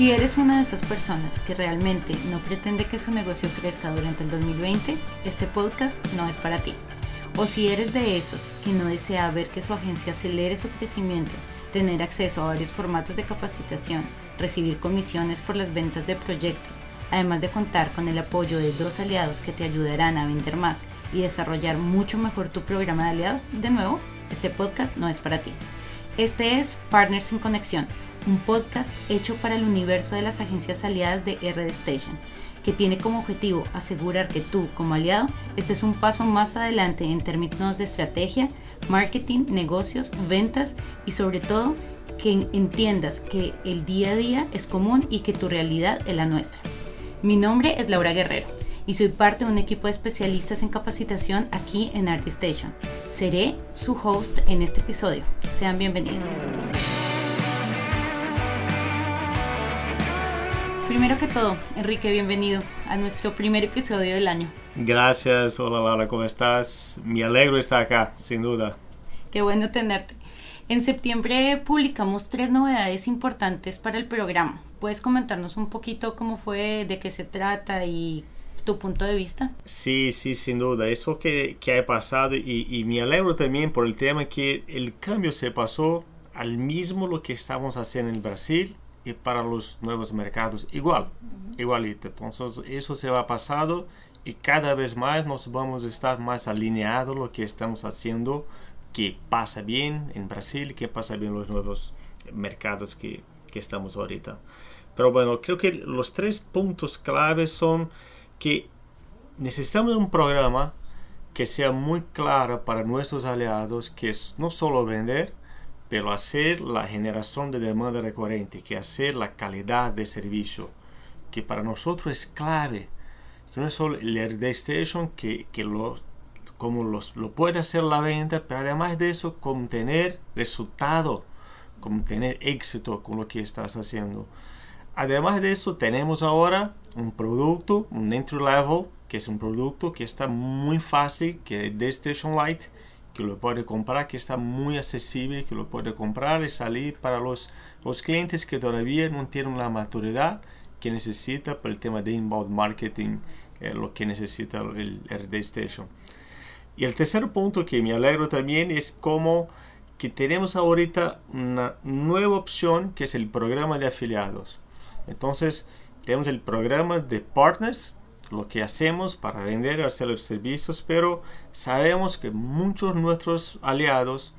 Si eres una de esas personas que realmente no pretende que su negocio crezca durante el 2020, este podcast no es para ti. O si eres de esos que no desea ver que su agencia acelere su crecimiento, tener acceso a varios formatos de capacitación, recibir comisiones por las ventas de proyectos, además de contar con el apoyo de dos aliados que te ayudarán a vender más y desarrollar mucho mejor tu programa de aliados, de nuevo, este podcast no es para ti. Este es Partners en Conexión, un podcast hecho para el universo de las agencias aliadas de RD Station, que tiene como objetivo asegurar que tú, como aliado, estés un paso más adelante en términos de estrategia, marketing, negocios, ventas y sobre todo que entiendas que el día a día es común y que tu realidad es la nuestra. Mi nombre es Laura Guerrero y soy parte de un equipo de especialistas en capacitación aquí en ArtStation. Seré su host en este episodio. Sean bienvenidos. Primero que todo, Enrique, bienvenido a nuestro primer episodio del año. Gracias, hola Laura, ¿cómo estás? Me alegro de estar acá, sin duda. Qué bueno tenerte. En septiembre publicamos tres novedades importantes para el programa. ¿Puedes comentarnos un poquito cómo fue, de qué se trata y tu punto de vista? Sí, sí, sin duda. Eso que, que ha pasado y, y, me alegro también por el tema que el cambio se pasó al mismo lo que estamos haciendo en Brasil y para los nuevos mercados igual, igualito. Entonces eso se va pasado y cada vez más nos vamos a estar más alineados lo que estamos haciendo que pasa bien en Brasil, que pasa bien en los nuevos mercados que, que estamos ahorita. Pero bueno, creo que los tres puntos claves son que necesitamos un programa que sea muy claro para nuestros aliados, que es no solo vender, pero hacer la generación de demanda recurrente, que hacer la calidad de servicio, que para nosotros es clave, que no es solo el RD Station, que, que lo, como los, lo puede hacer la venta, pero además de eso, como tener resultado, como tener éxito con lo que estás haciendo. Además de eso, tenemos ahora un producto, un entry level, que es un producto que está muy fácil, que es de Station Lite, que lo puede comprar, que está muy accesible, que lo puede comprar y salir para los, los clientes que todavía no tienen la maturidad que necesita por el tema de inbound marketing, eh, lo que necesita el RD Station. Y el tercer punto que me alegro también es como que tenemos ahorita una nueva opción que es el programa de afiliados. Entonces, tenemos el programa de partners, lo que hacemos para vender, hacer los servicios, pero sabemos que muchos de nuestros aliados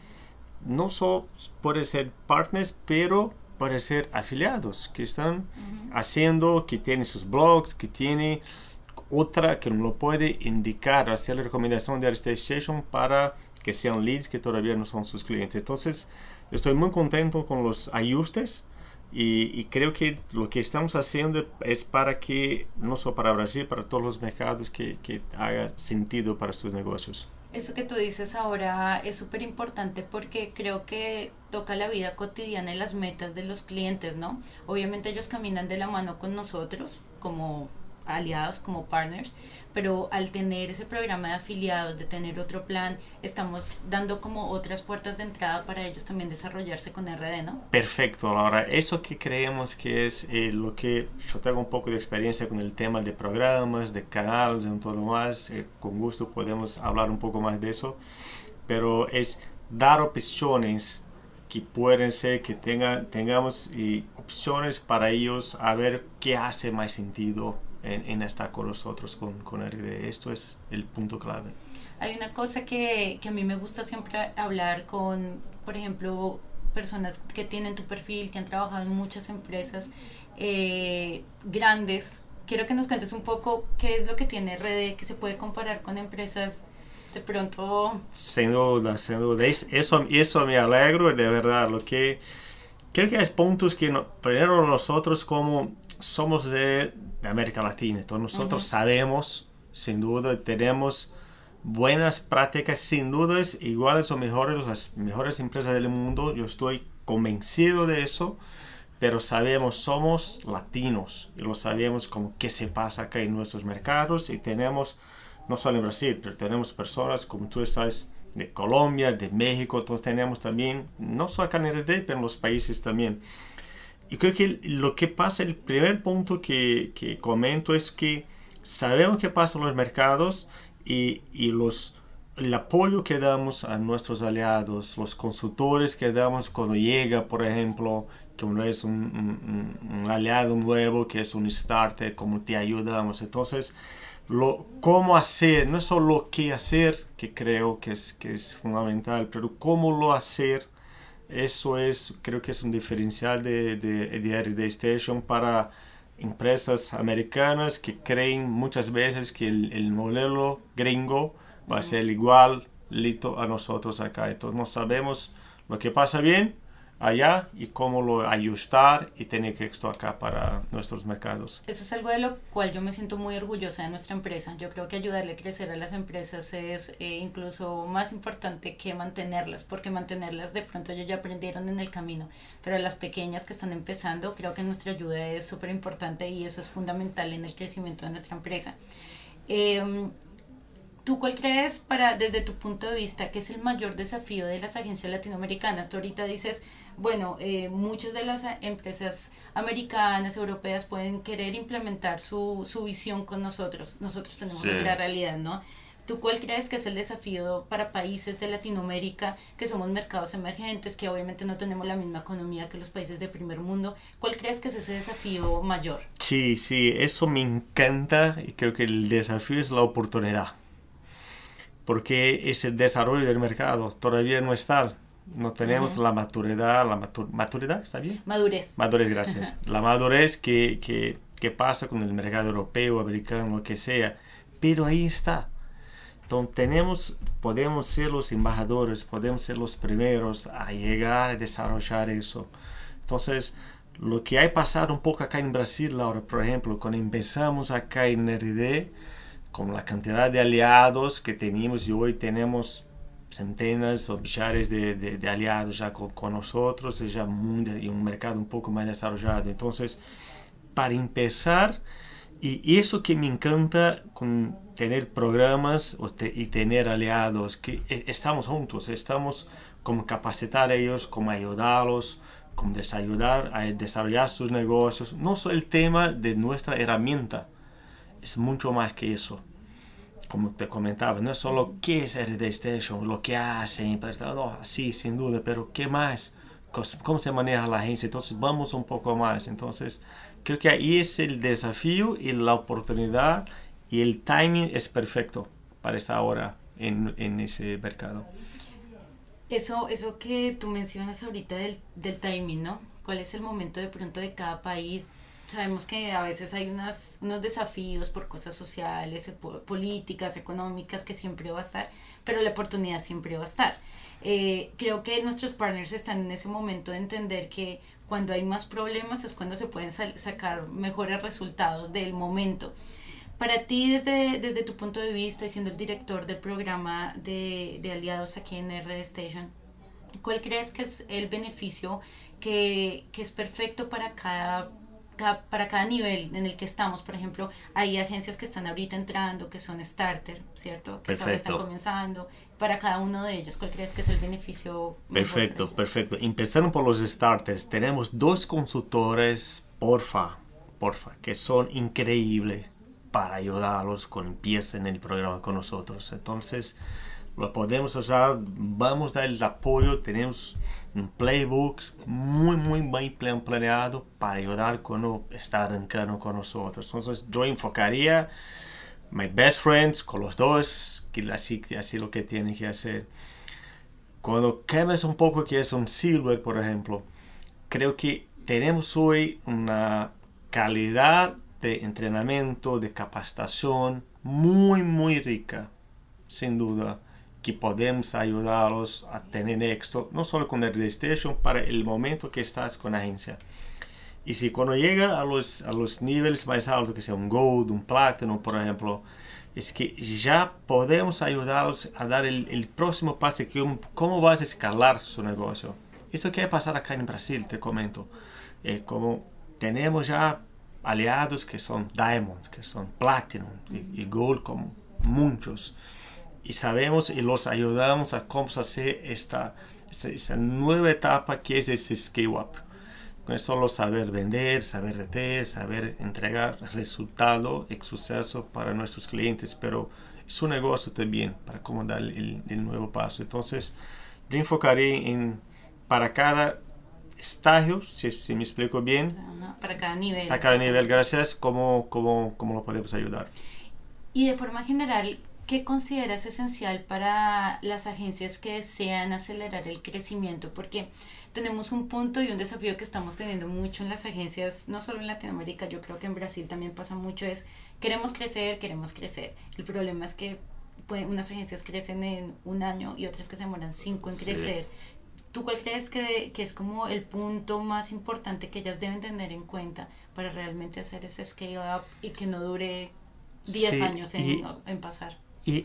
no solo pueden ser partners, pero pueden ser afiliados, que están haciendo, que tienen sus blogs, que tienen otra que no lo puede indicar, hacer la recomendación de Station para que sean leads que todavía no son sus clientes. Entonces, estoy muy contento con los ajustes y, creo que lo que estamos haciendo es para que, no solo para Brasil, para todos los mercados, que, que haga sentido para sus negocios. Eso que tú dices ahora es súper importante porque creo que toca la vida cotidiana y las metas de los clientes, ¿no? Obviamente ellos caminan de la mano con nosotros como aliados, como partners, pero al tener ese programa de afiliados, de tener otro plan, estamos dando como otras puertas de entrada para ellos también desarrollarse con RD, ¿no? Perfecto, ahora eso que creemos que es eh, lo que yo tengo un poco de experiencia con el tema de programas, de canales, en todo lo más, eh, con gusto podemos hablar un poco más de eso, pero es dar opciones que pueden ser que tengan, tengamos y opciones para ellos a ver qué hace más sentido en, estar con nosotros, con, con RD. Esto es el punto clave. Hay una cosa que, que a mí me gusta siempre hablar con, por ejemplo, personas que tienen tu perfil, que han trabajado en muchas empresas eh, grandes. Quiero que nos cuentes un poco qué es lo que tiene RD, que se puede comparar con empresas de pronto... Sin duda, sin duda. Eso, eso me alegro, de verdad. Lo que creo que hay puntos que no, primero nosotros como somos de, de América Latina. Entonces nosotros sabemos, sin duda, tenemos buenas prácticas, sin duda es iguales o mejores las mejores empresas del mundo. Yo estoy convencido de eso, pero sabemos, somos latinos y lo sabemos como qué se pasa acá en nuestros mercados y tenemos, no solo en Brasil, pero tenemos personas como tú estás de Colombia, de México, entonces tenemos también, no solo acá en RD, pero en los países también. Y creo que lo que pasa, el primer punto que, que comento es que sabemos qué pasa en los mercados y, y los, el apoyo que damos a nuestros aliados, los consultores que damos cuando llega, por ejemplo, que uno es un, un, un, aliado nuevo, que es un starter, cómo te ayudamos. Entonces, lo, cómo hacer, no solo lo que hacer, que creo que es, que es fundamental, pero cómo lo hacer eso es, creo que es un diferencial de, de, de RD Station para empresas americanas que creen muchas veces que el, el modelo gringo va a ser igual a nosotros acá. Entonces no sabemos lo que pasa bien allá y cómo lo ajustar y tener esto acá para nuestros mercados. Eso es algo de lo cual yo me siento muy orgullosa de nuestra empresa. Yo creo que ayudarle a crecer a las empresas es eh, incluso más importante que mantenerlas, porque mantenerlas de pronto ellos ya aprendieron en el camino, pero las pequeñas que están empezando, creo que nuestra ayuda es súper importante y eso es fundamental en el crecimiento de nuestra empresa. Eh, ¿Tú cuál crees, para, desde tu punto de vista, que es el mayor desafío de las agencias latinoamericanas? Tú ahorita dices, bueno, eh, muchas de las empresas americanas, europeas pueden querer implementar su, su visión con nosotros. Nosotros tenemos otra realidad, ¿no? ¿Tú cuál crees que es el desafío para países de Latinoamérica, que somos mercados emergentes, que obviamente no tenemos la misma economía que los países de primer mundo? ¿Cuál crees que es ese desafío mayor? Sí, sí, eso me encanta y creo que el desafío es la oportunidad porque ese desarrollo del mercado todavía no está. No tenemos la maturidad, la maturidad, ¿está bien? Madurez. Madurez, gracias. la madurez que, que, que, pasa con el mercado europeo, americano, lo que sea. Pero ahí está. Entonces tenemos, podemos ser los embajadores, podemos ser los primeros a llegar a desarrollar eso. Entonces, lo que ha pasado un poco acá en Brasil, Laura, por ejemplo, cuando empezamos acá en RD, con la cantidad de aliados que tenemos y hoy tenemos centenas o millares de, de, de aliados ya con, con, nosotros y ya y un mercado un poco más desarrollado. Entonces, para empezar, y eso que me encanta con tener programas y tener aliados, que e, estamos juntos, estamos como capacitar a ellos, como ayudarlos, como desayudar a desarrollar sus negocios. No solo el tema de nuestra herramienta, es mucho más que eso. Como te comentaba, no es solo qué es RD Station, lo que hacen, no, sí, sin duda, pero qué más, cómo se maneja la agencia, entonces vamos un poco más. Entonces, creo que ahí es el desafío y la oportunidad y el timing es perfecto para esta hora en, en ese mercado. Eso, eso que tú mencionas ahorita del, del timing, ¿no? ¿Cuál es el momento de pronto de cada país sabemos que a veces hay unas, unos desafíos por cosas sociales, eh, políticas, económicas, que siempre va a estar, pero la oportunidad siempre va a estar. Eh, creo que nuestros partners están en ese momento de entender que cuando hay más problemas es cuando se pueden sacar mejores resultados del momento. Para ti, desde, desde tu punto de vista y siendo el director del programa de, de aliados aquí en Red Station, ¿cuál crees que es el beneficio que, que es perfecto para cada para cada nivel en el que estamos. Por ejemplo, hay agencias que están ahorita entrando, que son starter, ¿cierto? Que están comenzando. Para cada uno de ellos, ¿cuál crees que es el beneficio? Perfecto, perfecto. Empezando por los starters, tenemos dos consultores, porfa, porfa, que son increíbles para ayudarlos con empiecen el programa con nosotros. Entonces, lo podemos usar, vamos dar el apoyo, tenemos un playbook muy, muy bien planeado para ayudar cuando está arrancando con nosotros. Entonces yo enfocaría my best friends con los dos, que así, así lo que tienen que hacer. Cuando cambias un poco que es un silver, por ejemplo, creo que tenemos hoy una calidad de entrenamiento, de capacitación muy, muy rica, sin duda que podemos ayudarlos a tener éxito, no solo con el Station, para el momento que estás con la agencia. Y si cuando llega a los, a los altos, que sea un Gold, un Platinum, por ejemplo, es que ya podemos ayudarlos a dar el próximo paso, que cómo vas a escalar su negocio. Eso que a pasar acá en Brasil, te comento. Eh, como tenemos ya aliados que son Diamond, que son Platinum y Gold, como muchos y sabemos y los ayudamos a cómo hacer esta, esta, nueva etapa que es ese scale up. es solo saber vender, saber retener, saber entregar resultado y suceso para nuestros clientes, pero es un negocio también para cómo dar el, nuevo paso. Entonces, yo enfocaré en para cada estágio, si, si, me explico bien. Para cada nivel. Para cada nivel, gracias, cómo, cómo, cómo lo podemos ayudar. Y de forma general, ¿qué consideras esencial para las agencias que desean acelerar el crecimiento? Porque tenemos un punto y un desafío que estamos teniendo mucho en las agencias, no solo en Latinoamérica, yo creo que en Brasil también pasa mucho, es queremos crecer, queremos crecer. El problema es que unas agencias crecen en un año y otras que se demoran cinco en crecer. ¿Tú cuál crees que, que, es como el punto más importante que ellas deben tener en cuenta para realmente hacer ese scale up y que no dure 10 años en, en pasar? Y,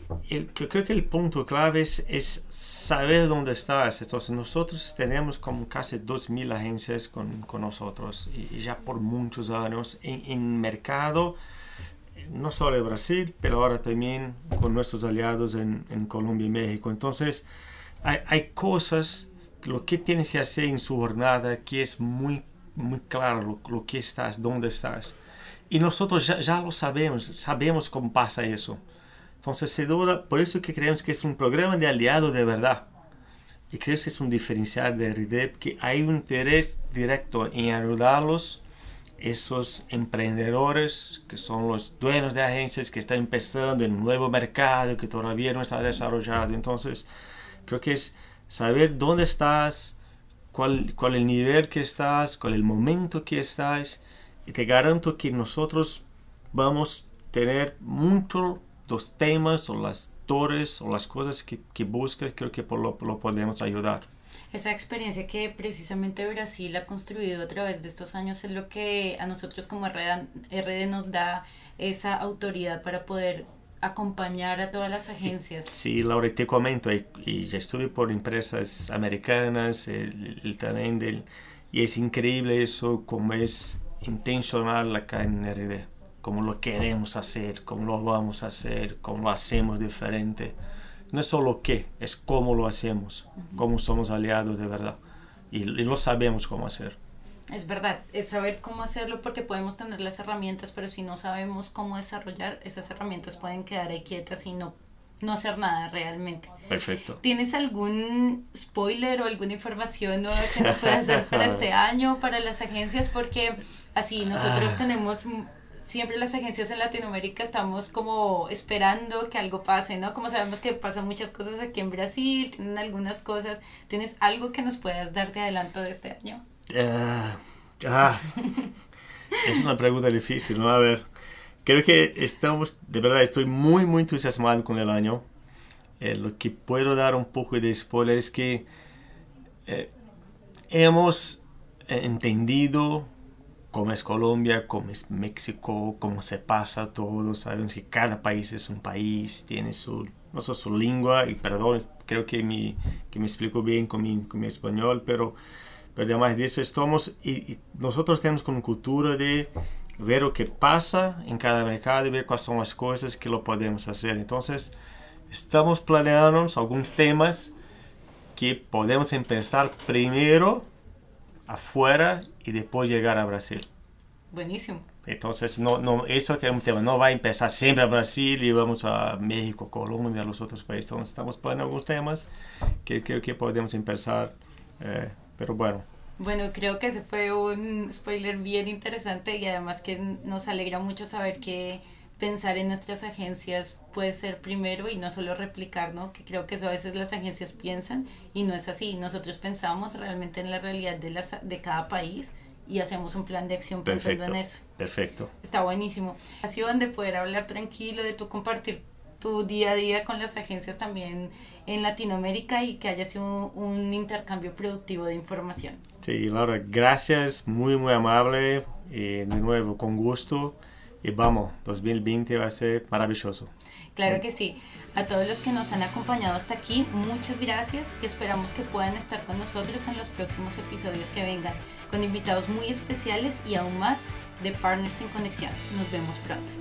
creo que el punto clave es, saber dónde estás. Entonces nosotros tenemos como casi 2.000 agencias con, con nosotros y, ya por muchos años en, en, mercado, no solo en Brasil, pero ahora también con nuestros aliados en, en Colombia y México. Entonces hay, hay, cosas, lo que tienes que hacer en su jornada que es muy, muy claro lo, lo que estás, dónde estás. Y nosotros ya, ya lo sabemos, sabemos cómo pasa eso. Entonces, por eso que creemos que es un programa de aliado de verdad. Y creo que es un diferencial de RIDEP, que hay un interés directo en ayudarlos, esos emprendedores que son los dueños de agencias que están empezando en un nuevo mercado que todavía no está desarrollado. Entonces, creo que es saber dónde estás, cuál, cuál el nivel que estás, cuál el momento que estás. Y te garanto que nosotros vamos a tener mucho los temas o las torres o las cosas que, que buscas, creo que por lo, lo, podemos ayudar. Esa experiencia que precisamente Brasil ha construido a través de estos años es lo que a nosotros como RD, RD nos da esa autoridad para poder acompañar a todas las agencias. Sí, Laura, te comento, y, ya estuve por empresas americanas, el, el también del, y es increíble eso, como es intencional acá en RD cómo lo queremos hacer, cómo lo vamos a hacer, cómo lo hacemos diferente. No es solo qué, es cómo lo hacemos, cómo somos aliados de verdad. Y, lo sabemos cómo hacer. Es verdad, es saber cómo hacerlo porque podemos tener las herramientas, pero si no sabemos cómo desarrollar, esas herramientas pueden quedar ahí quietas y no, no hacer nada realmente. Perfecto. ¿Tienes algún spoiler o alguna información nueva que nos puedas dar para este año, para las agencias? Porque así nosotros ah. tenemos siempre las agencias en Latinoamérica estamos como esperando que algo pase, ¿no? Como sabemos que pasan muchas cosas aquí en Brasil, tienen algunas cosas. ¿Tienes algo que nos puedas dar de adelanto de este año? Ah, ah. es una pregunta difícil, ¿no? A ver, creo que estamos, de verdad, estoy muy, muy entusiasmado con el año. Eh, lo que puedo dar un poco de spoiler es que eh, hemos entendido cómo es Colombia, cómo es México, cómo se pasa todo. Sabemos que cada país es un país, tiene su, no solo su lengua, y perdón, creo que me, que me explico bien con mi, con mi español, pero, pero además de eso estamos, y, nosotros tenemos como cultura de ver lo que pasa en cada mercado y ver cuáles son las cosas que lo podemos hacer. Entonces, estamos planeando algunos temas que podemos empezar primero afuera y después llegar a Brasil. Buenísimo. Entonces, no, no, eso que es un tema, no va a empezar siempre a Brasil y vamos a México, Colombia, a los otros países. Entonces, estamos poniendo algunos temas que creo que podemos empezar, eh, pero bueno. Bueno, creo que ese fue un spoiler bien interesante y además que nos alegra mucho saber que pensar en nuestras agencias puede ser primero y no solo replicar, ¿no? Que creo que eso a veces las agencias piensan y no es así. Nosotros pensamos realmente en la realidad de, las, de cada país y hacemos un plan de acción pensando en eso. Perfecto. Está buenísimo. Ha sido donde poder hablar tranquilo, de tu compartir tu día a día con las agencias también en Latinoamérica y que haya sido un, intercambio productivo de información. Sí, Laura, gracias, muy, muy amable y de nuevo, con gusto y vamos, 2020 va a ser maravilloso. Claro que sí. A todos los que nos han acompañado hasta aquí, muchas gracias y esperamos que puedan estar con nosotros en los próximos episodios que vengan, con invitados muy especiales y aún más de Partners en Conexión. Nos vemos pronto.